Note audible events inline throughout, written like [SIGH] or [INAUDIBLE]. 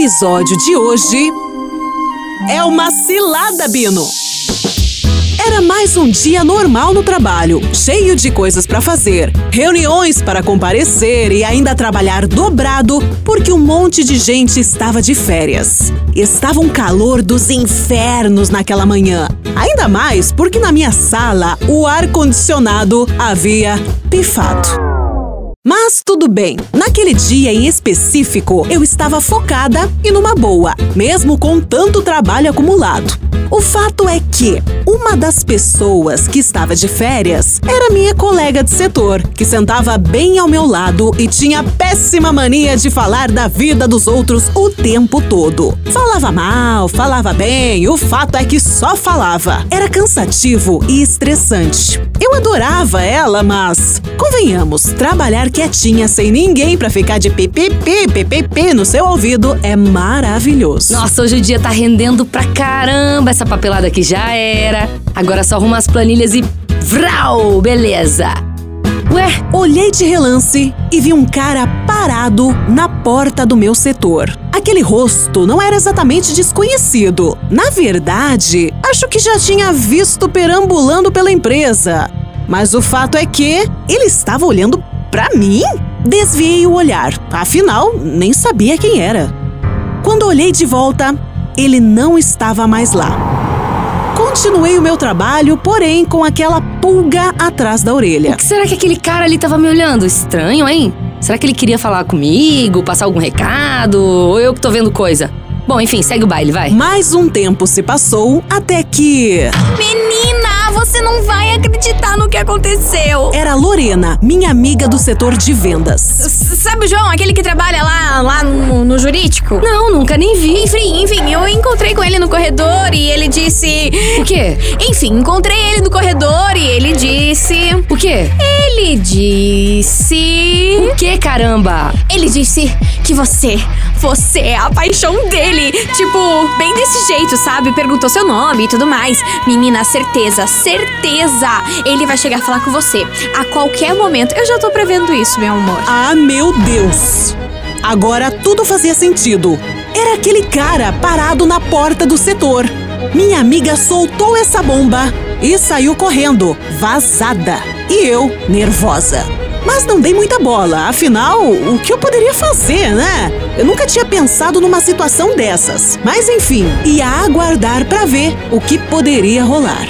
episódio de hoje é uma cilada, Bino. Era mais um dia normal no trabalho, cheio de coisas para fazer, reuniões para comparecer e ainda trabalhar dobrado porque um monte de gente estava de férias. Estava um calor dos infernos naquela manhã. Ainda mais porque na minha sala o ar-condicionado havia pifado. Mas tudo bem. Naquele dia em específico, eu estava focada e numa boa, mesmo com tanto trabalho acumulado. O fato é que uma das pessoas que estava de férias era minha colega de setor, que sentava bem ao meu lado e tinha péssima mania de falar da vida dos outros o tempo todo. Falava mal, falava bem, o fato é que só falava. Era cansativo e estressante. Eu adorava ela, mas convenhamos, trabalhar quietinha, sem ninguém pra ficar de pipipi, pipipi no seu ouvido é maravilhoso. Nossa, hoje o dia tá rendendo pra caramba. Essa papelada aqui já era. Agora só arruma as planilhas e. Vral! Beleza! Ué, olhei de relance e vi um cara parado na porta do meu setor. Aquele rosto não era exatamente desconhecido. Na verdade, acho que já tinha visto perambulando pela empresa. Mas o fato é que ele estava olhando Pra mim? Desviei o olhar, afinal, nem sabia quem era. Quando olhei de volta, ele não estava mais lá. Continuei o meu trabalho, porém com aquela pulga atrás da orelha. O que será que aquele cara ali estava me olhando? Estranho, hein? Será que ele queria falar comigo, passar algum recado? Ou eu que tô vendo coisa? Bom, enfim, segue o baile, vai. Mais um tempo se passou até que. Menina! Você não vai acreditar no que aconteceu. Era Lorena, minha amiga do setor de vendas. S sabe o João, aquele que trabalha lá, lá no, no jurídico? Não, nunca nem vi. Enfim, enfim, eu encontrei com ele no corredor e ele disse. O quê? Enfim, encontrei ele no corredor e ele disse. O quê? Ele disse. O que, caramba? Ele disse que você, você é a paixão dele. Tipo, bem desse jeito, sabe? Perguntou seu nome e tudo mais. Menina, certeza, certeza ele vai chegar a falar com você a qualquer momento. Eu já tô prevendo isso, meu amor. Ah, meu Deus! Agora tudo fazia sentido. Era aquele cara parado na porta do setor. Minha amiga soltou essa bomba e saiu correndo, vazada. E eu, nervosa. Mas não dei muita bola, afinal, o que eu poderia fazer, né? Eu nunca tinha pensado numa situação dessas. Mas enfim, ia aguardar para ver o que poderia rolar.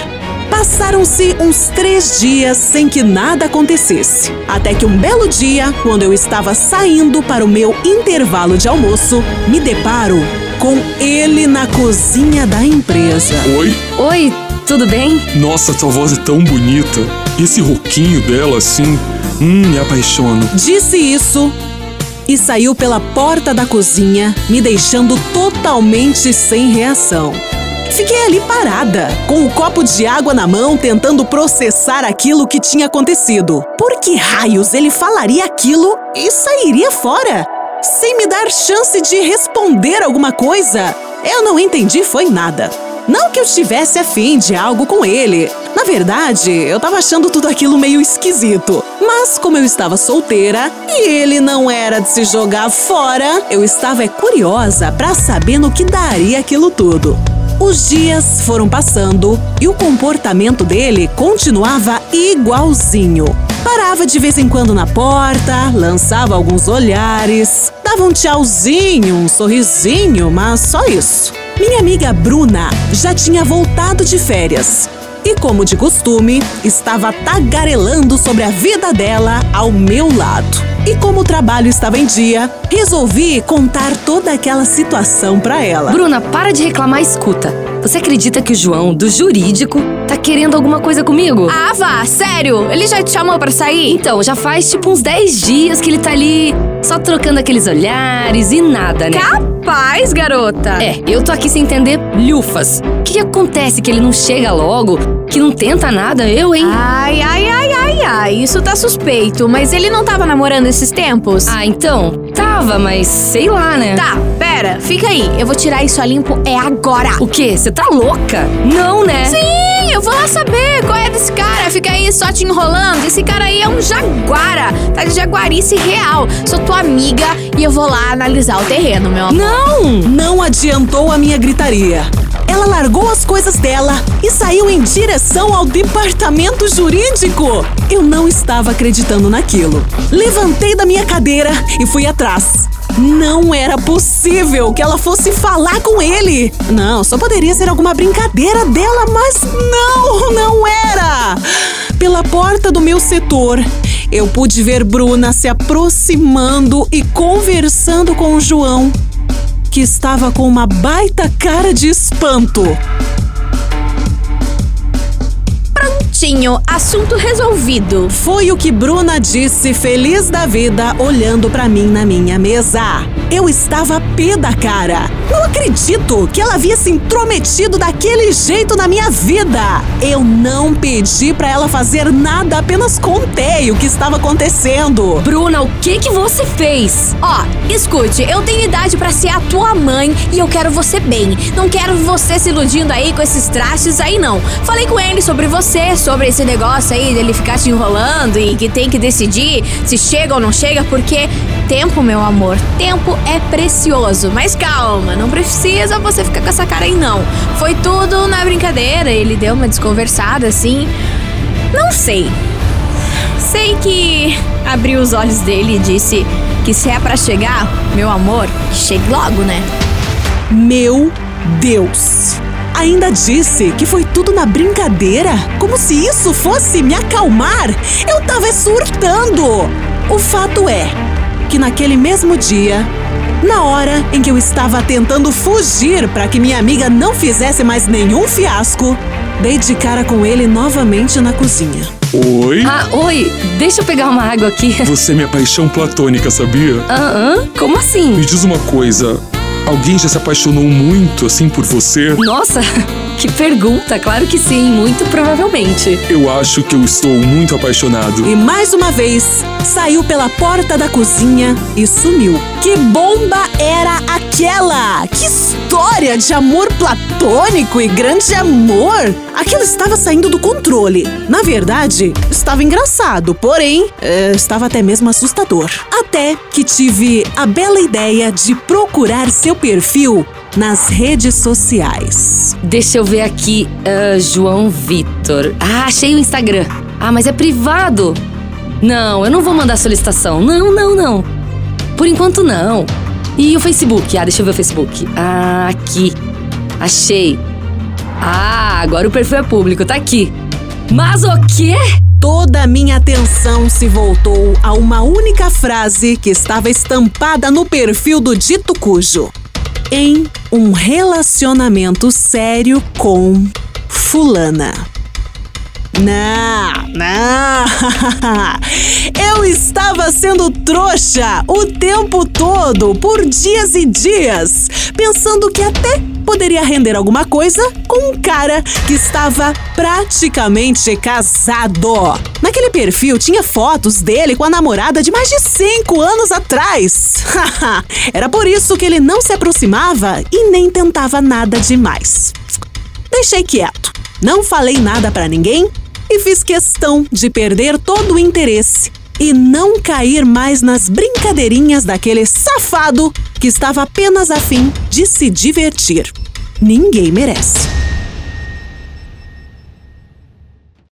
Passaram-se uns três dias sem que nada acontecesse. Até que um belo dia, quando eu estava saindo para o meu intervalo de almoço, me deparo com ele na cozinha da empresa. Oi? Oi, tudo bem? Nossa, sua voz é tão bonita. Esse roquinho dela, assim, hum, me apaixono. Disse isso e saiu pela porta da cozinha, me deixando totalmente sem reação. Fiquei ali parada, com o copo de água na mão, tentando processar aquilo que tinha acontecido. Por que raios ele falaria aquilo e sairia fora? Sem me dar chance de responder alguma coisa? Eu não entendi foi nada. Não que eu estivesse afim de algo com ele. Na verdade, eu tava achando tudo aquilo meio esquisito. Mas como eu estava solteira e ele não era de se jogar fora, eu estava curiosa para saber no que daria aquilo tudo. Os dias foram passando e o comportamento dele continuava igualzinho. Parava de vez em quando na porta, lançava alguns olhares, dava um tchauzinho, um sorrisinho, mas só isso. Minha amiga Bruna já tinha voltado de férias e, como de costume, estava tagarelando sobre a vida dela ao meu lado. E como o trabalho estava em dia, resolvi contar toda aquela situação para ela. Bruna, para de reclamar, escuta. Você acredita que o João, do jurídico, tá querendo alguma coisa comigo? Ah, vá, sério? Ele já te chamou para sair? Então, já faz tipo uns 10 dias que ele tá ali, só trocando aqueles olhares e nada, né? Capaz, garota! É, eu tô aqui sem entender lufas. O que, que acontece que ele não chega logo? Que não tenta nada? Eu, hein? Ai, ai, ai, ai, ai, isso tá suspeito. Mas ele não tava namorando esses tempos? Ah, então, tava, mas sei lá, né? Tá, pera, fica aí. Eu vou tirar isso a limpo é agora. O quê? Você tá louca? Não, né? Sim, eu Eu vou lá saber qual é desse cara. Fica aí só te enrolando. Esse cara aí é um jaguara. Tá de jaguarice real. Sou tua amiga e eu vou lá analisar o terreno, meu amor. Não! Não adiantou a minha gritaria. Ela largou as coisas dela e saiu em direção ao departamento jurídico. Eu não estava acreditando naquilo. Levantei da minha cadeira e fui atrás. Não era possível que ela fosse falar com ele. Não, só poderia ser alguma brincadeira dela, mas não, não era. Pela porta do meu setor, eu pude ver Bruna se aproximando e conversando com o João, que estava com uma baita cara de espanto. Prontinho, assunto resolvido. Foi o que Bruna disse, feliz da vida, olhando pra mim na minha mesa. Eu estava pé da cara. Não acredito que ela havia se intrometido daquele jeito na minha vida. Eu não pedi pra ela fazer nada, apenas contei o que estava acontecendo. Bruna, o que que você fez? Ó, escute, eu tenho idade pra ser a tua mãe e eu quero você bem. Não quero você se iludindo aí com esses trastes aí, não. Falei com ele sobre você, sobre esse negócio aí dele ficar te enrolando e que tem que decidir se chega ou não chega, porque tempo, meu amor, tempo é precioso. Mas calma, não precisa você ficar com essa cara aí, não. Foi tudo na brincadeira, ele deu uma desconversada assim. Não sei. Sei que abriu os olhos dele e disse que se é pra chegar, meu amor, chegue logo, né? Meu Deus! Ainda disse que foi tudo na brincadeira, como se isso fosse me acalmar. Eu tava surtando. O fato é que naquele mesmo dia, na hora em que eu estava tentando fugir para que minha amiga não fizesse mais nenhum fiasco, dei de cara com ele novamente na cozinha. Oi? Ah, oi, deixa eu pegar uma água aqui. Você é minha paixão platônica, sabia? Ah, ah, como assim? Me diz uma coisa. Alguém já se apaixonou muito assim por você? Nossa, [LAUGHS] que pergunta, claro que sim, muito provavelmente. Eu acho que eu estou muito apaixonado. E mais uma vez, saiu pela porta da cozinha e sumiu. Que bomba era aquela? Que história de amor platônico e grande amor! Aquilo estava saindo do controle. Na verdade, estava engraçado, porém, eh, estava até mesmo assustador. Até que tive a bela ideia de procurar seu perfil nas redes sociais. Deixa eu ver aqui, ah, João Vitor. Ah, achei o Instagram. Ah, mas é privado. Não, eu não vou mandar solicitação. Não, não, não. Por enquanto não. E o Facebook? Ah, deixa eu ver o Facebook. Ah, aqui. Achei. Ah, agora o perfil é público, tá aqui. Mas o quê? Toda a minha atenção se voltou a uma única frase que estava estampada no perfil do dito cujo. Em um relacionamento sério com fulana. Não, não. [LAUGHS] Eu estava sendo trouxa o tempo todo, por dias e dias, pensando que até poderia render alguma coisa com um cara que estava praticamente casado. Naquele perfil tinha fotos dele com a namorada de mais de cinco anos atrás. [LAUGHS] Era por isso que ele não se aproximava e nem tentava nada demais. Deixei quieto. Não falei nada pra ninguém e fiz questão de perder todo o interesse e não cair mais nas brincadeirinhas daquele safado que estava apenas a fim de se divertir. Ninguém merece.